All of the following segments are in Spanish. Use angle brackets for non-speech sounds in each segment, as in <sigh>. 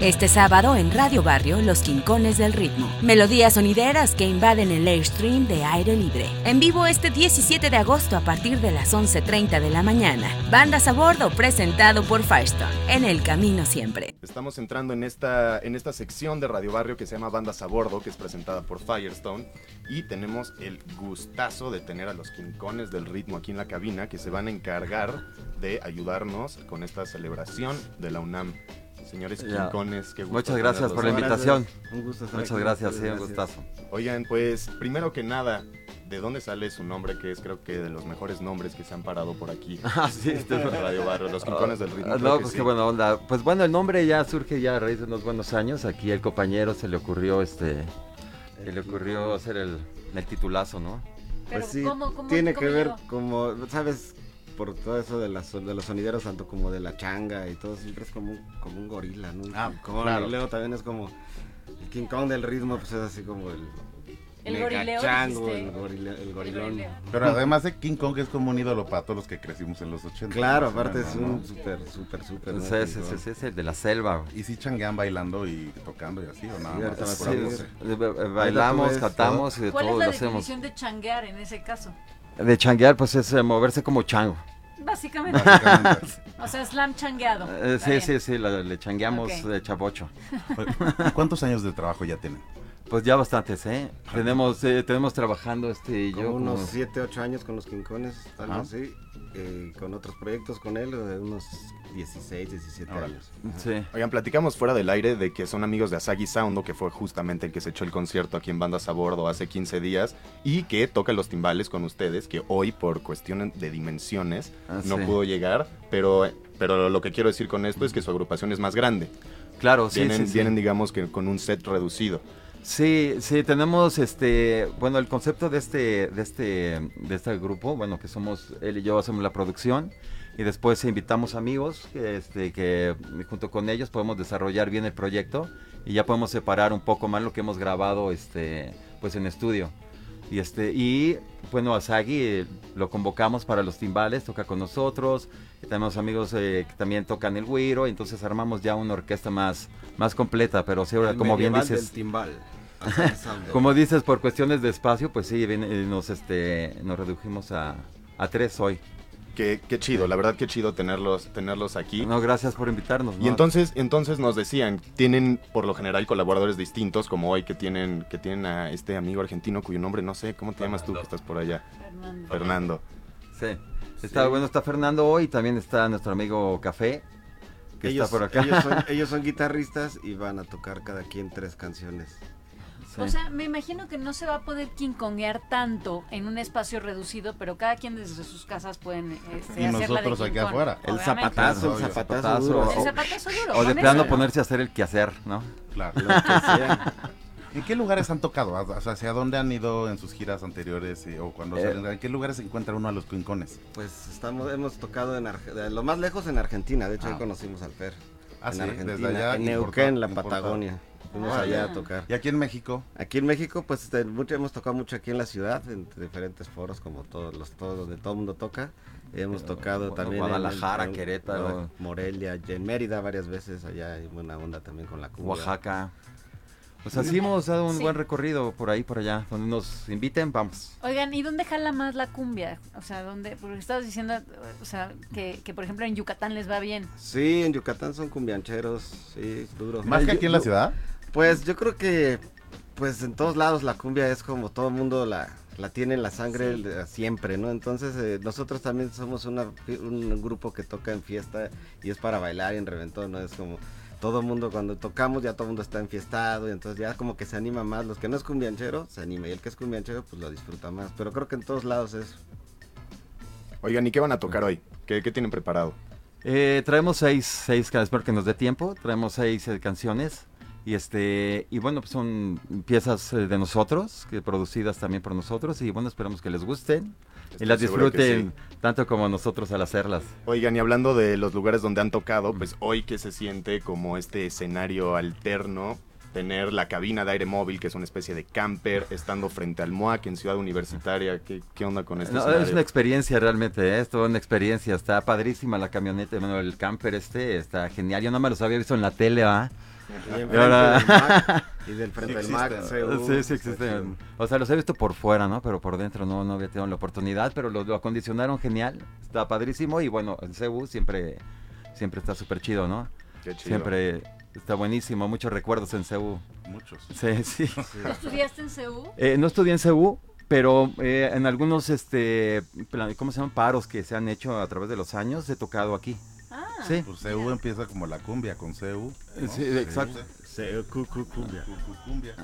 Este sábado en Radio Barrio, Los Quincones del Ritmo. Melodías sonideras que invaden el airstream de aire libre. En vivo este 17 de agosto a partir de las 11.30 de la mañana. Bandas a bordo presentado por Firestone. En el camino siempre. Estamos entrando en esta, en esta sección de Radio Barrio que se llama Bandas a bordo, que es presentada por Firestone. Y tenemos el gustazo de tener a los Quincones del Ritmo aquí en la cabina que se van a encargar de ayudarnos con esta celebración de la UNAM. Señores Ya. Quincones, qué gusto Muchas gracias por la invitación. Un gusto estar Muchas aquí. gracias, sí, un Gracias. gustazo. Oigan, pues primero que nada, ¿de dónde sale su nombre? Que es creo que de los mejores nombres que se han parado por aquí. <laughs> Ah, sí, este- en Radio Barrio, los Quincones del Ritmo. Ah, No, pues sí. qué buena onda. Pues bueno, el nombre ya surge ya a raíz de unos buenos años. Aquí el compañero se le ocurrió este, se le ocurrió hacer el, el titulazo, ¿no? Pues sí, ¿cómo- cómo- tiene cómo que ver como, ¿sabes? Por todo eso de, las, de los sonideros, tanto como de la changa y todo, siempre es como un, como un gorila, ¿no? Ah, como claro. Y luego también es como el King Kong del ritmo, pues es así como el... El gorileo, chango, el, gorile- el gorilón. Pero además de King Kong es como un ídolo para todos los que crecimos en los 80. Claro, aparte es un súper, súper, súper. Sí, sí, sí, Kong. sí, es el de la selva. ¿Y si changuean bailando y tocando y así o nada Sí, más? ahorita me Sí, ba- bailamos, cantamos y de ¿Cuál todo es la lo hacemos. definición de changuear en ese caso? De changuear, pues es eh, moverse como chango. Básicamente. Básicamente. <laughs> o sea, slam changueado. Eh, sí, bien. sí, sí, la- le changueamos Ok. de chavocho. ¿Y <laughs> <laughs> ¿Cuántos años de trabajo ya tienen? Pues ya bastantes, ¿eh? Tenemos, eh, tenemos trabajando este y Como yo unos como- 7, 8 años con los Quincones, algo Ajá. así. eh, con otros proyectos con él, de unos 16, 17 Órale. años. Sí. Oigan, platicamos fuera del aire de que son amigos de Asagi Soundo, que fue justamente el que se echó el concierto aquí en Bandas a Bordo hace 15 días y que toca los timbales con ustedes, que hoy por cuestión de dimensiones Ah, no sí. pudo llegar, pero, pero lo que quiero decir con esto es que su agrupación es más grande. Claro, sí, vienen, sí, sí. vienen, digamos que con un set reducido. Sí, sí, tenemos este, bueno, el concepto de este, de este, de este grupo, bueno, que somos él y yo hacemos la producción y después invitamos amigos que, este, que junto con ellos podemos desarrollar bien el proyecto y ya podemos separar un poco más lo que hemos grabado, este, pues en estudio. Y este, y bueno, Asagi eh, lo convocamos para los timbales, toca con nosotros. tenemos amigos eh, que también tocan el güiro, entonces armamos ya una orquesta más, más completa, pero sí, ahora, El como bien dices. del timbal. <laughs> Como dices, por cuestiones de espacio, pues sí, ven- eh, nos, este, nos redujimos a, a tres hoy. Qué, qué chido, la verdad qué chido tenerlos, tenerlos aquí. No, gracias por invitarnos. Y ¿no? entonces, entonces nos decían, tienen por lo general colaboradores distintos, como hoy que tienen, que tienen a este amigo argentino cuyo nombre no sé, ¿cómo te llamas tú que estás por allá? Fernando. Fernando. Sí. Está, Bueno, está Fernando hoy, también está nuestro amigo Café, que ellos, está por acá. Ellos son, <laughs> ellos son guitarristas y van a tocar cada quien tres canciones. Sí. O sea, me imagino que no se va a poder kinkonguear tanto en un espacio reducido, pero cada quien desde sus casas pueden este, Y hacer la de nosotros aquí afuera. El zapatazo, el zapatazo, Zapatazo, duro. El o- zapatazo duro. o de plano ponerse a hacer el quehacer, ¿no? Claro. Lo que sea. ¿En qué lugares han tocado? O sea, ¿hacia dónde han ido en sus giras anteriores? y- o cuando Eh. salen? ¿En qué lugares se encuentra uno a los quincones? Pues estamos, hemos tocado en Arge- lo más lejos en Argentina, de hecho Ah. ahí conocimos al Fer. Ah, en sí, Argentina, desde allá. en importa- Neuquén, la importa. Patagonia. Fuimos Ah, allá a tocar. ¿Y aquí en México? Aquí en México, pues este, mucho, hemos tocado mucho aquí en la ciudad, en diferentes foros, como todos los todos donde todo el mundo toca. Hemos tocado Bueno, también en- Guadalajara, en- Querétaro. Morelia, y en Mérida varias veces, allá hay buena onda también con la cumbia. Oaxaca. Pues así hemos dado un Sí. buen recorrido por ahí, por allá. Donde nos inviten, vamos. Oigan, ¿y dónde jala más la cumbia? O sea, ¿dónde? Porque estabas diciendo, o sea, que, que por ejemplo en Yucatán les va bien. Sí, en Yucatán son cumbiancheros, sí, duro. ¿Más que aquí en la yo- ciudad? Pues yo creo que pues en todos lados la cumbia es como todo el mundo la, la tiene en la sangre Sí. siempre, ¿no? Entonces eh, nosotros también somos una, un grupo que toca en fiesta y es para bailar y en reventón, ¿no? Es como todo el mundo cuando tocamos ya todo el mundo está enfiestado y entonces ya como que se anima más. Los que no es cumbianchero se anima y el que es cumbianchero pues lo disfruta más. Pero creo que en todos lados es... Oigan, ¿y qué van a tocar hoy? ¿Qué, qué tienen preparado? Eh, traemos seis, seis espero que nos dé tiempo. Traemos seis eh, canciones. Y este, y bueno, pues son piezas eh, de nosotros, que producidas también por nosotros. Y bueno, esperamos que les gusten y las disfruten tanto como nosotros al hacerlas. Oigan, y hablando de los lugares donde han tocado, pues hoy que se siente como este escenario alterno, tener la cabina de aire móvil, que es una especie de camper, estando frente al MOAC en Ciudad Universitaria, ¿qué, qué onda con este No, es una experiencia realmente, ¿eh? es toda una experiencia. Está padrísima la camioneta, bueno, el camper este está genial. Yo no me los había visto en la tele, ¿va? Y ahora- del Mac, y del frente Sí del Mac. CU, Sí, sí existen. O sea, los he visto por fuera, ¿no? Pero por dentro no, no había tenido la oportunidad, pero lo, lo acondicionaron genial. Está padrísimo y bueno, el CEU siempre, siempre está súper chido, ¿no? Qué chido. Siempre está buenísimo, muchos recuerdos en CEU. Muchos. Sí, sí. <laughs> ¿Estudiaste en CEU? Eh, no estudié en CEU, pero eh, en algunos, este, plan- ¿cómo se llaman? Paros que se han hecho a través de los años, he tocado aquí. Ah, Sí. Pues CU empieza como la cumbia con CU. ¿no? Sí, exacto. CU, cu, cu, cumbia. Cu- cu- cumbia.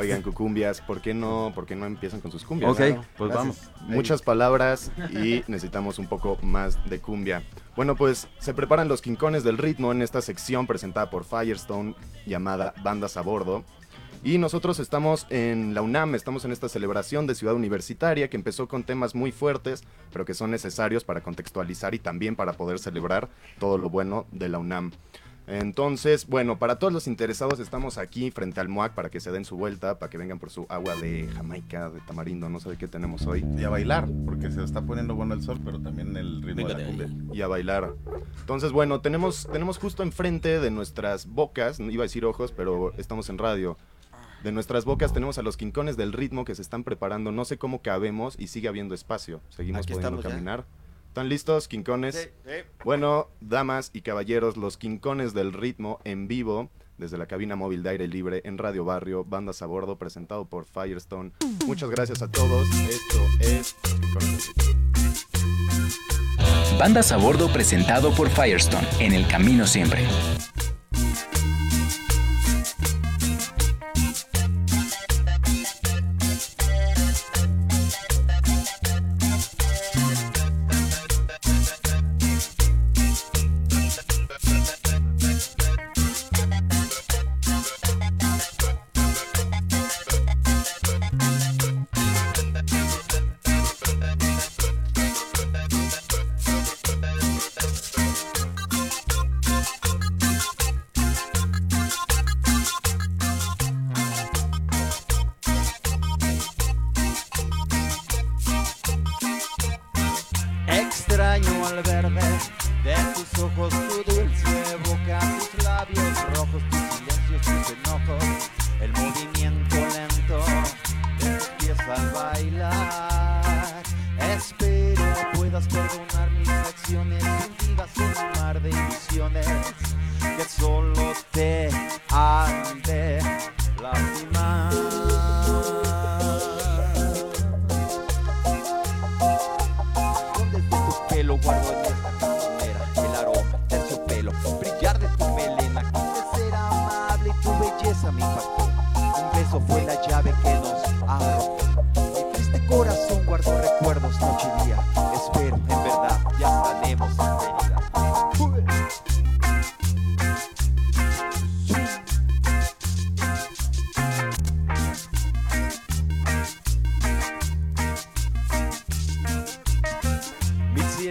Oigan, cucumbias, ¿por qué no, por qué no empiezan con sus cumbias? Ok, Claro. pues vamos. Muchas palabras y <laughs> necesitamos un poco más de cumbia. Bueno, pues se preparan los quincones del ritmo en esta sección presentada por Firestone llamada Bandas a Bordo. Y nosotros estamos en la UNAM, estamos en esta celebración de Ciudad Universitaria que empezó con temas muy fuertes, pero que son necesarios para contextualizar y también para poder celebrar todo lo bueno de la UNAM. Entonces, bueno, para todos los interesados estamos aquí frente al MOAC para que se den su vuelta, para que vengan por su agua de Jamaica, de tamarindo, no sé de qué tenemos hoy. Y a bailar, porque se está poniendo bueno el sol, pero también el ritmo de la cumbia. y a bailar. Entonces, bueno, tenemos, tenemos justo enfrente de nuestras bocas, iba a decir ojos, pero estamos en radio. De nuestras bocas tenemos a los quincones del ritmo que se están preparando. No sé cómo cabemos y sigue habiendo espacio. Seguimos Aquí pudiendo estamos ya. caminar. ¿Están listos, quincones? Bueno, damas y caballeros, los quincones del ritmo en vivo desde la cabina móvil de aire libre en Radio Barrio, bandas a bordo, presentado por Firestone. Muchas gracias a todos. Esto es Los Quincones del Ritmo. Bandas a bordo presentado por Firestone en el camino siempre.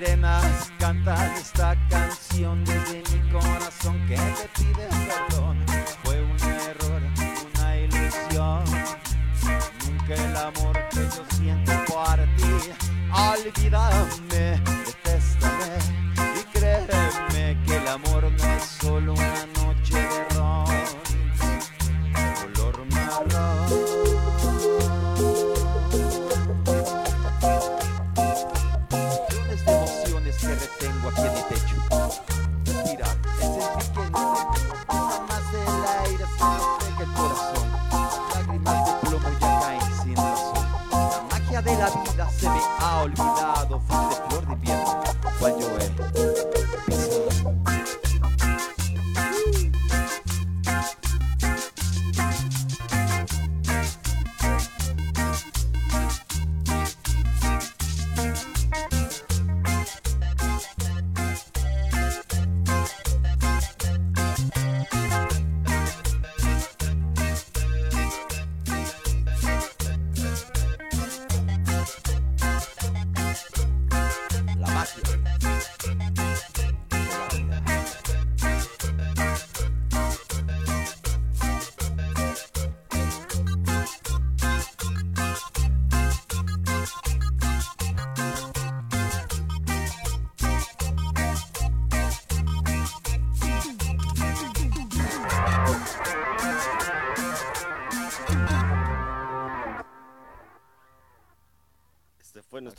Sirenas cantan esta canción desde mi corazón que te pide perdón. Fue un error, una ilusión. Nunca el amor que yo siento por ti. Olvídame,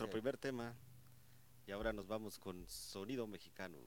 nuestro primer tema. Y ahora nos vamos con sonido mexicano.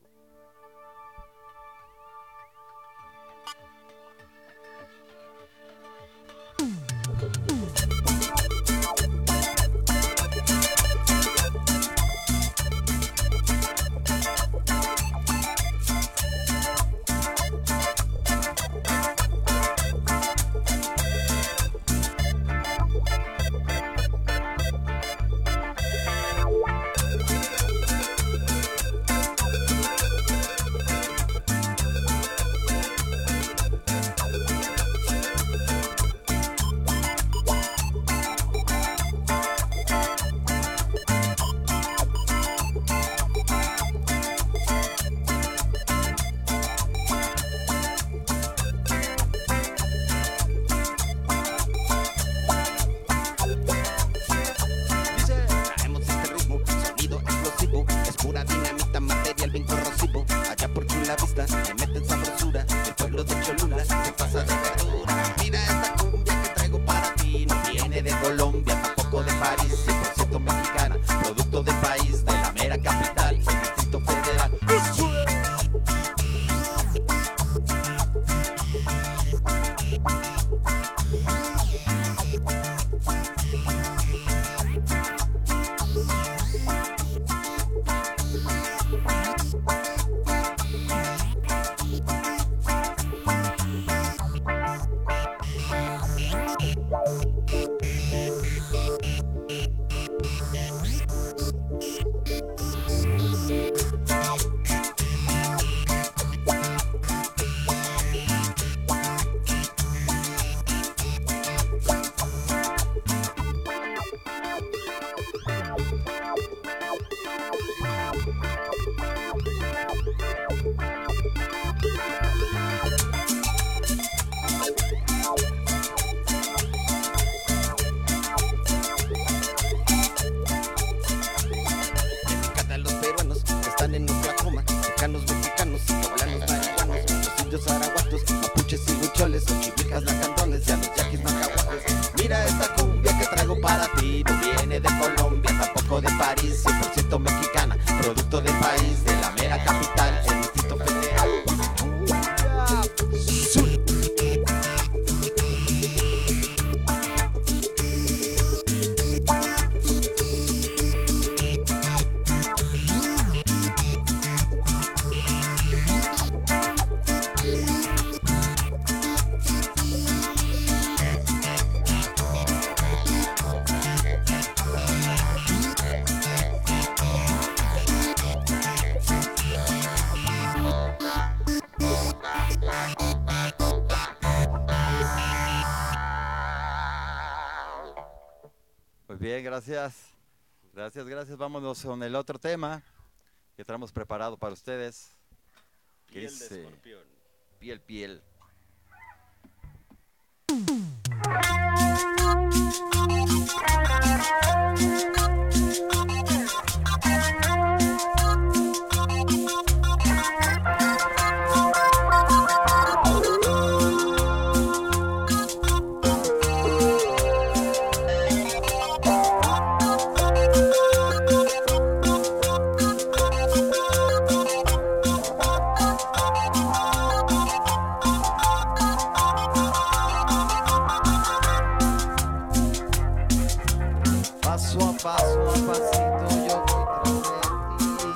recibo allá por la vista. Música gracias. Gracias, gracias. Vámonos con el otro tema que tenemos preparado para ustedes. Piel escorpión. Piel, piel. paso a pasito yo voy tras ti.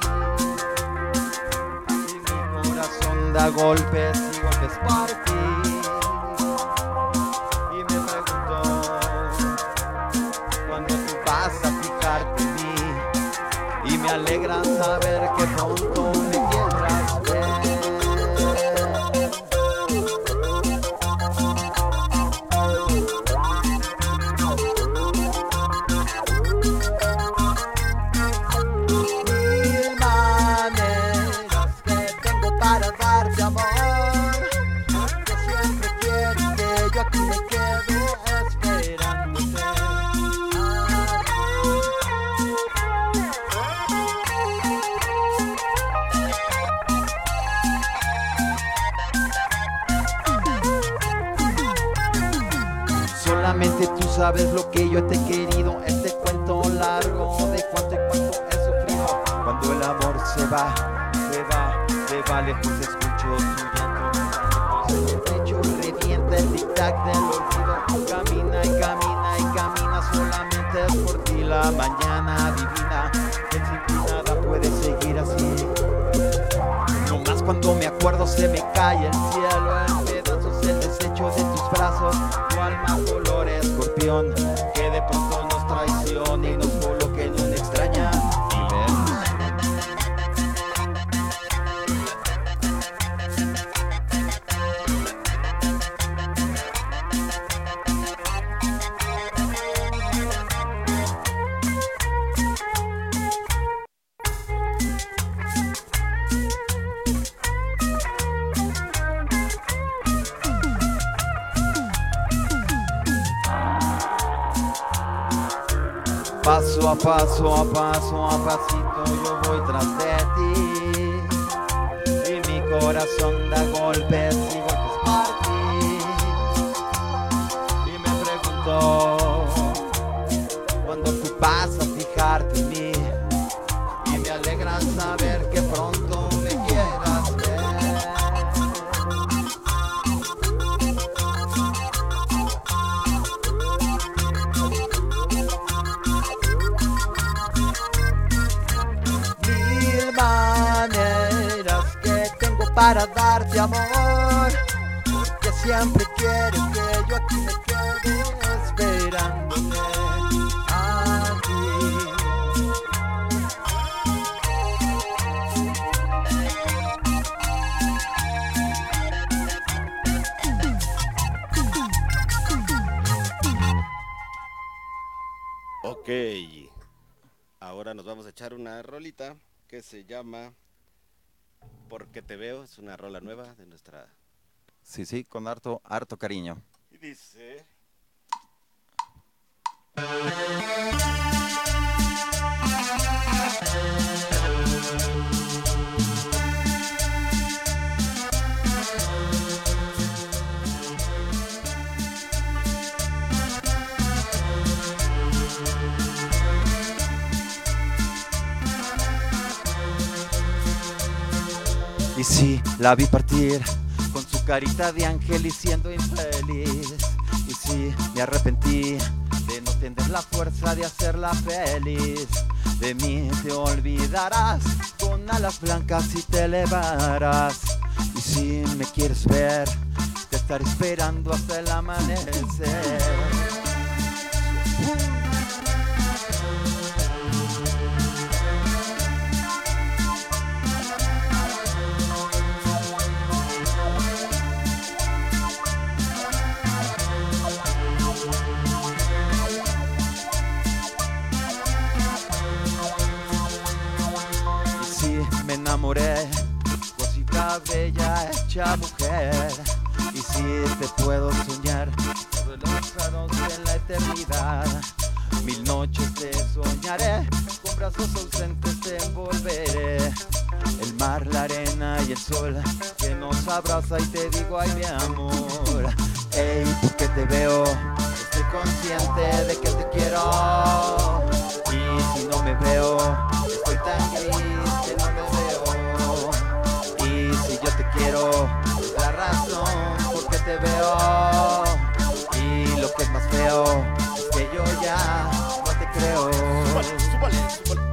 Y mi corazón da golpes que tú sabes lo que yo te he querido. Este cuento largo de cuánto y cuánto he sufrido. Cuando el amor se va, se va, se va lejos, escucho su llanto. El pecho revienta el tic-tac del olvido. Camina y camina y camina solamente por ti. La mañana divina, el sin nada puede seguir así. Nomás cuando me acuerdo se me cae el cielo color escorpión, que de pronto nos traiciona y nos Paso a paso, a paso, a pasito yo voy tras de ti. Y mi corazón da golpes ahora nos vamos a echar una rolita que se llama Porque te veo, es una rola nueva de nuestra... Sí, sí, con harto, harto cariño. Y dice... Y sí, la vi partir con su carita de ángel y siendo infeliz. Y sí, me arrepentí de no tener la fuerza de hacerla feliz. De mí te olvidarás, con alas blancas y te elevarás. Y si me quieres ver, te estaré esperando hasta el amanecer. Enamoré, cosita bella hecha mujer. Y sí, te puedo soñar sobre los prados de la eternidad. Mil noches te soñaré, con brazos ausentes te envolveré. El mar, la arena y el sol que nos abraza y te digo, ay mi amor. Ey, porque te veo, estoy consciente de que te quiero. Y si no me veo, estoy tan te quiero, la razón por qué te veo. Y lo que es más feo es que yo ya no te creo. puedo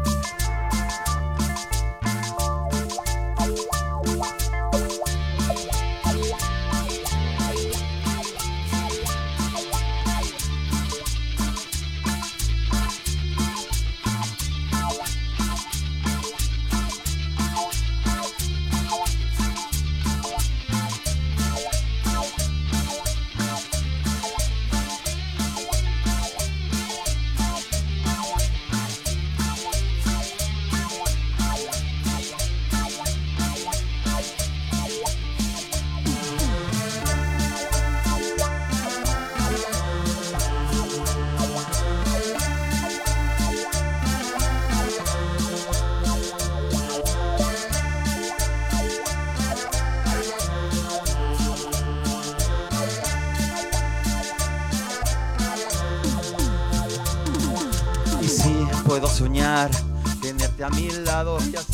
a mi lado y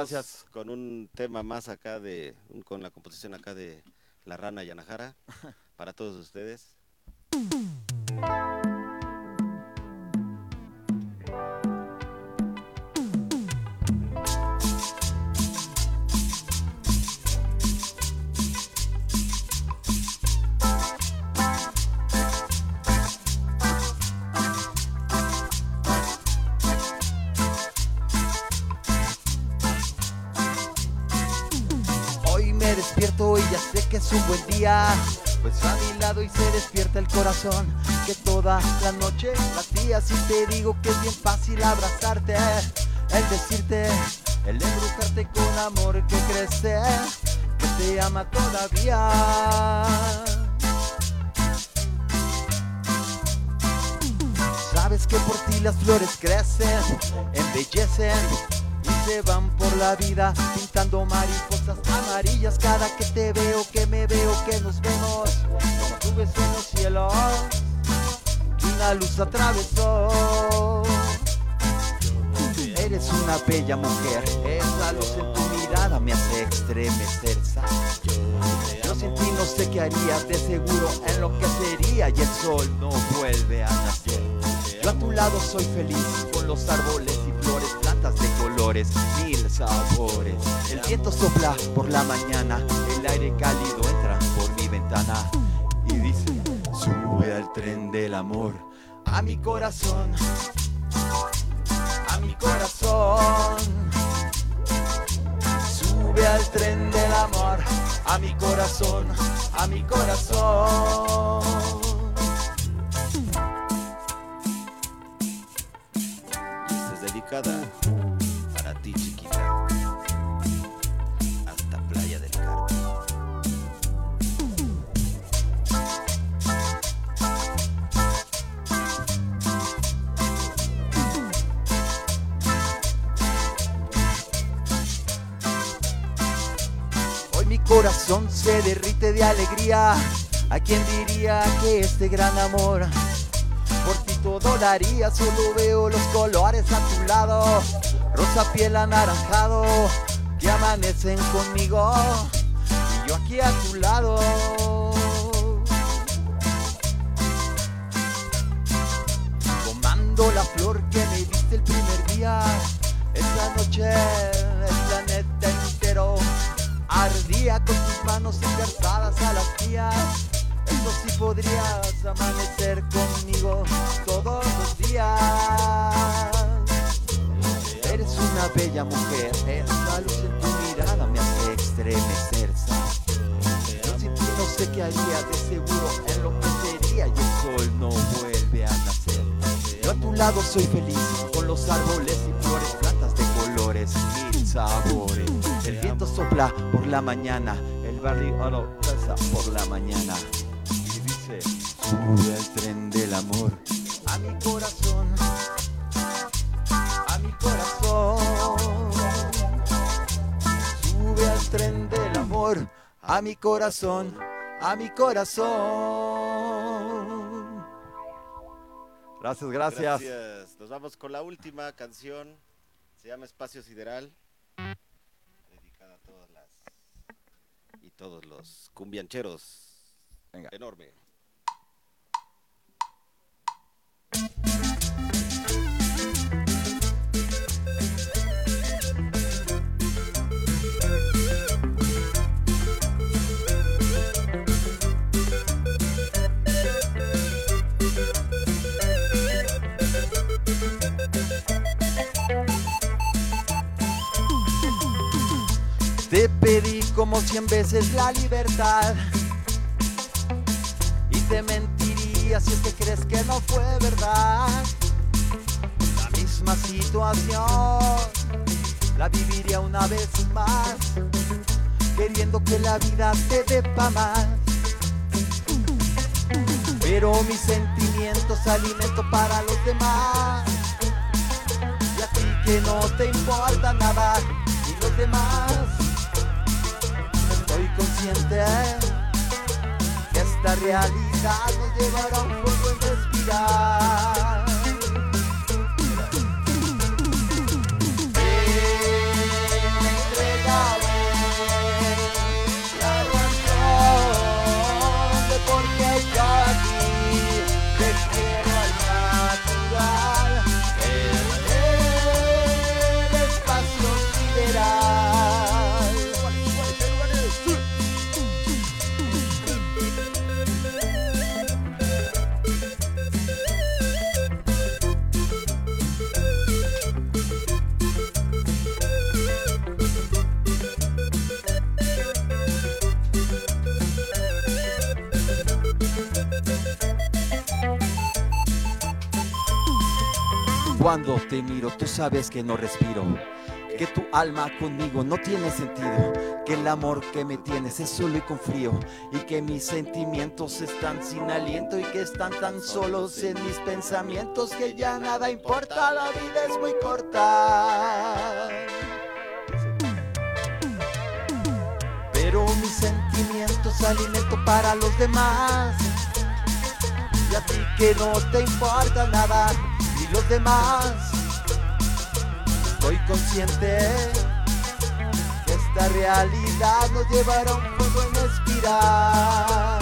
Gracias. Con un tema más acá de, con la composición acá de La Rana Yanajara, <laughs> para todos ustedes. A mi lado y se despierta el corazón que toda la noche latía. Si te digo que es bien fácil abrazarte, el decirte, el embrujarte con amor que crece, que te ama todavía. Sabes que por ti las flores crecen, embellecen se van por la vida pintando mariposas amarillas cada que te veo, que me veo, que nos vemos. Como nubes en los cielos, que una luz atravesó. Eres una bella mujer, esa luz en tu mirada me hace estremecer. Yo sin ti no sé qué haría, de seguro enloquecería y el sol no vuelve a nacer. Yo a tu lado soy feliz con los árboles mil sabores. El viento sopla por la mañana, el aire cálido entra por mi ventana y dice, sube al tren del amor a mi corazón, a mi corazón. Sube al tren del amor a mi corazón, a mi corazón. Y corazón se derrite de alegría. ¿A quién diría que este gran amor por ti todo daría? Solo veo los colores a tu lado, rosa piel anaranjado, que amanecen conmigo y yo aquí a tu lado. Tomando la flor que me diste el primer día, esa noche planeta entero ardía con tus manos engarzadas a las mías. Eso sí podrías amanecer conmigo todos los días. Eres una bella mujer, esa luz en tu mirada me hace estremecer. ¿sabes? Yo sin ti no sé qué haría, de seguro enloquecería y el sol no vuelve a nacer. Yo a tu lado soy feliz, con los árboles y flores, plantas de colores, El viento sopla por la mañana, el barrio oro pasa por la mañana. Y dice, sube al tren del amor a mi corazón, a mi corazón. Sube al tren del amor a mi corazón, a mi corazón. Gracias, gracias. Gracias. Nos vamos con la última canción. Se llama Espacio Sideral. Dedicada a todas las y todos los cumbiancheros. Venga. Enorme. Como cien veces la libertad y te mentiría si es que crees que no fue verdad. La misma situación la viviría una vez más, queriendo que la vida te dé pa' más. Pero mis sentimientos alimento para los demás. Y a ti que no te importa nada, y los demás. Esta realidad nos llevará un poco en respirar. Cuando te miro, tú sabes que no respiro. Que tu alma conmigo no tiene sentido. Que el amor que me tienes es solo y con frío. Y que mis sentimientos están sin aliento. Y que están tan solos en mis pensamientos. Que ya nada importa, la vida es muy corta. Pero mis sentimientos alimento para los demás. Y a ti que no te importa nada los demás. Estoy consciente que esta realidad nos llevará un poco en espiral.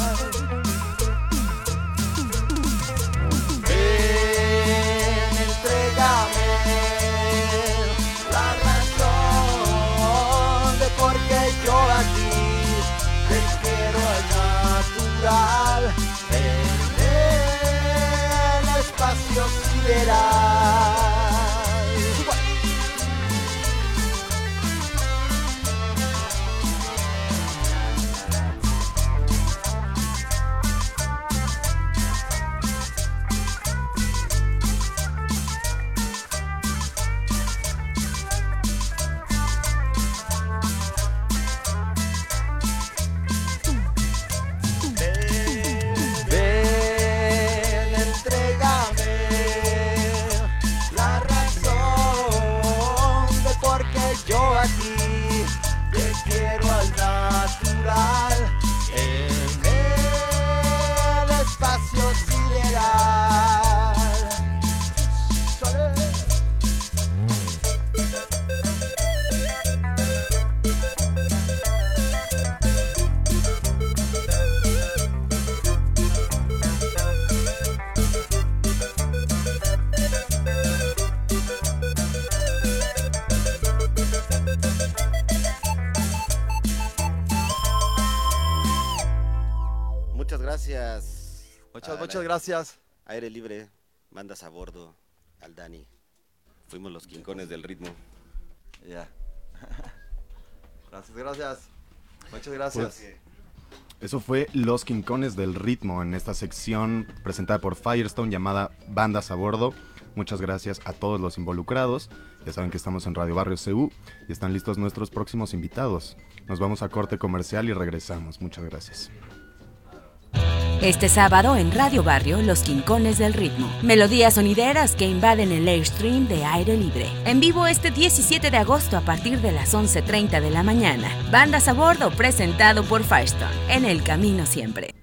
Gracias. Muchas, muchas gracias. Aire Libre, bandas a bordo, al Dani. Fuimos los quincones del ritmo. Ya. <laughs> Gracias, gracias. Muchas gracias. Eso fue Los Quincones del Ritmo en esta sección presentada por Firestone llamada Bandas a Bordo. Muchas gracias a todos los involucrados. Ya saben que estamos en Radio Barrio CU y están listos nuestros próximos invitados. Nos vamos a corte comercial y regresamos. Muchas gracias. Este sábado en Radio Barrio, Los Quincones del Ritmo. Melodías sonideras que invaden el Airstream de aire libre. En vivo este 17 de agosto a partir de las 11.30 de la mañana. Bandas a bordo presentado por Firestone. En el camino siempre.